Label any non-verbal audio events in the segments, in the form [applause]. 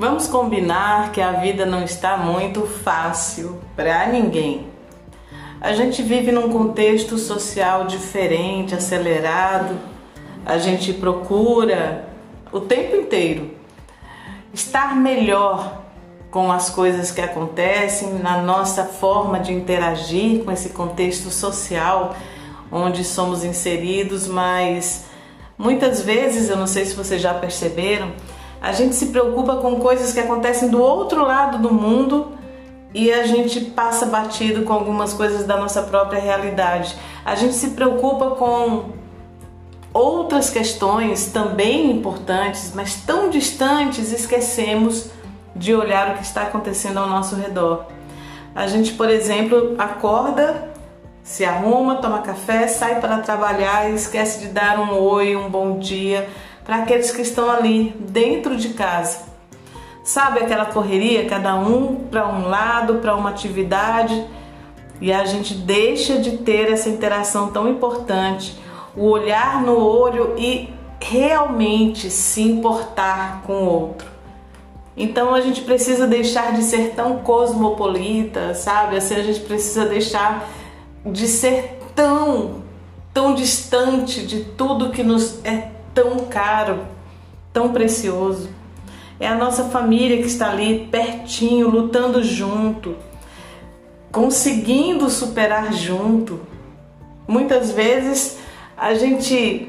Vamos combinar que a vida não está muito fácil para ninguém. A gente vive num contexto social diferente, acelerado. A gente procura o tempo inteiro estar melhor com as coisas que acontecem, na nossa forma de interagir com esse contexto social onde somos inseridos, mas muitas vezes, eu não sei se vocês já perceberam, a gente se preocupa com coisas que acontecem do outro lado do mundo e a gente passa batido com algumas coisas da nossa própria realidade. A gente se preocupa com outras questões também importantes, mas tão distantes, esquecemos de olhar o que está acontecendo ao nosso redor. A gente, por exemplo, acorda, se arruma, toma café, sai para trabalhar e esquece de dar um oi, um bom dia para aqueles que estão ali dentro de casa. Sabe aquela correria, cada um para um lado, para uma atividade, e a gente deixa de ter essa interação tão importante, o olhar no olho e realmente se importar com o outro. Então a gente precisa deixar de ser tão cosmopolita, sabe? Assim a gente precisa deixar de ser tão, tão distante de tudo que nos é tão caro, tão precioso. É a nossa família que está ali pertinho, lutando junto, conseguindo superar junto. Muitas vezes a gente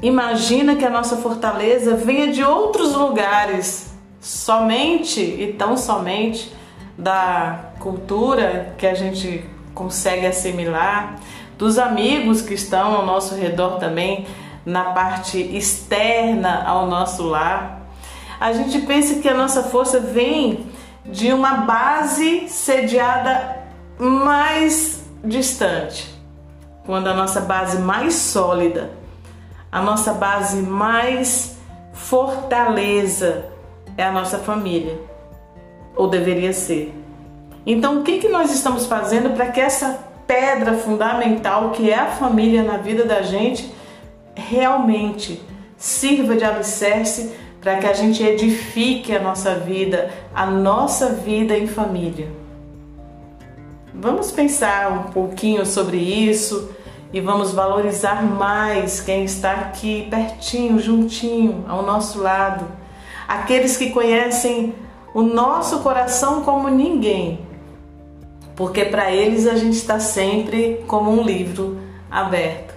imagina que a nossa fortaleza venha de outros lugares, somente e tão somente da cultura que a gente consegue assimilar, dos amigos que estão ao nosso redor também, na parte externa ao nosso lar. A gente pensa que a nossa força vem de uma base sediada mais distante, quando a nossa base mais sólida, a nossa base mais fortaleza é a nossa família, ou deveria ser. Então, o que, que nós estamos fazendo para que essa pedra fundamental que é a família na vida da gente realmente sirva de alicerce para que a gente edifique a nossa vida, a nossa vida em família? Vamos pensar um pouquinho sobre isso e vamos valorizar mais quem está aqui pertinho, juntinho, ao nosso lado. Aqueles que conhecem o nosso coração como ninguém, porque para eles a gente está sempre como um livro aberto,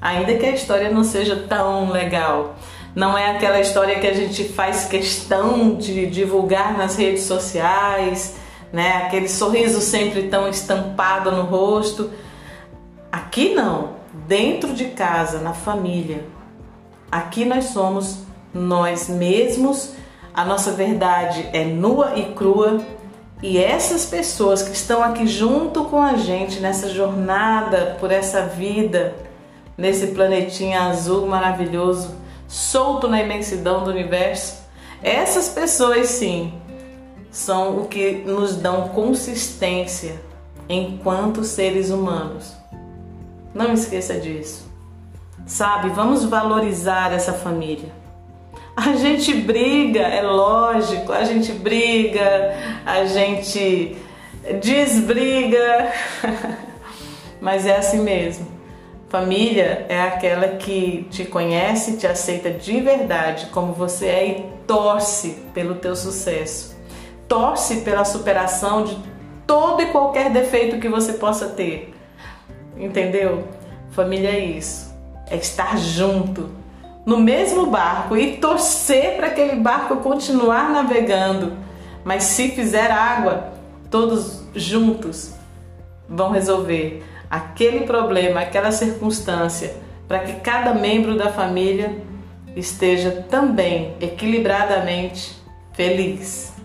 ainda que a história não seja tão legal. Não é aquela história que a gente faz questão de divulgar nas redes sociais, né? Aquele sorriso sempre tão estampado no rosto. Aqui não, dentro de casa, na família. Aqui nós somos nós mesmos, a nossa verdade é nua e crua, e essas pessoas que estão aqui junto com a gente nessa jornada por essa vida, nesse planetinha azul maravilhoso, solto na imensidão do universo, essas pessoas sim são o que nos dão consistência enquanto seres humanos. Não esqueça disso. Sabe, vamos valorizar essa família. A gente briga, é lógico, a gente briga, a gente desbriga, [laughs] mas é assim mesmo. Família é aquela que te conhece, te aceita de verdade como você é e torce pelo teu sucesso. Torce pela superação de todo e qualquer defeito que você possa ter. Entendeu? Família é isso. É estar junto, no mesmo barco e torcer para aquele barco continuar navegando. Mas se fizer água, todos juntos vão resolver aquele problema, aquela circunstância, para que cada membro da família esteja também equilibradamente feliz.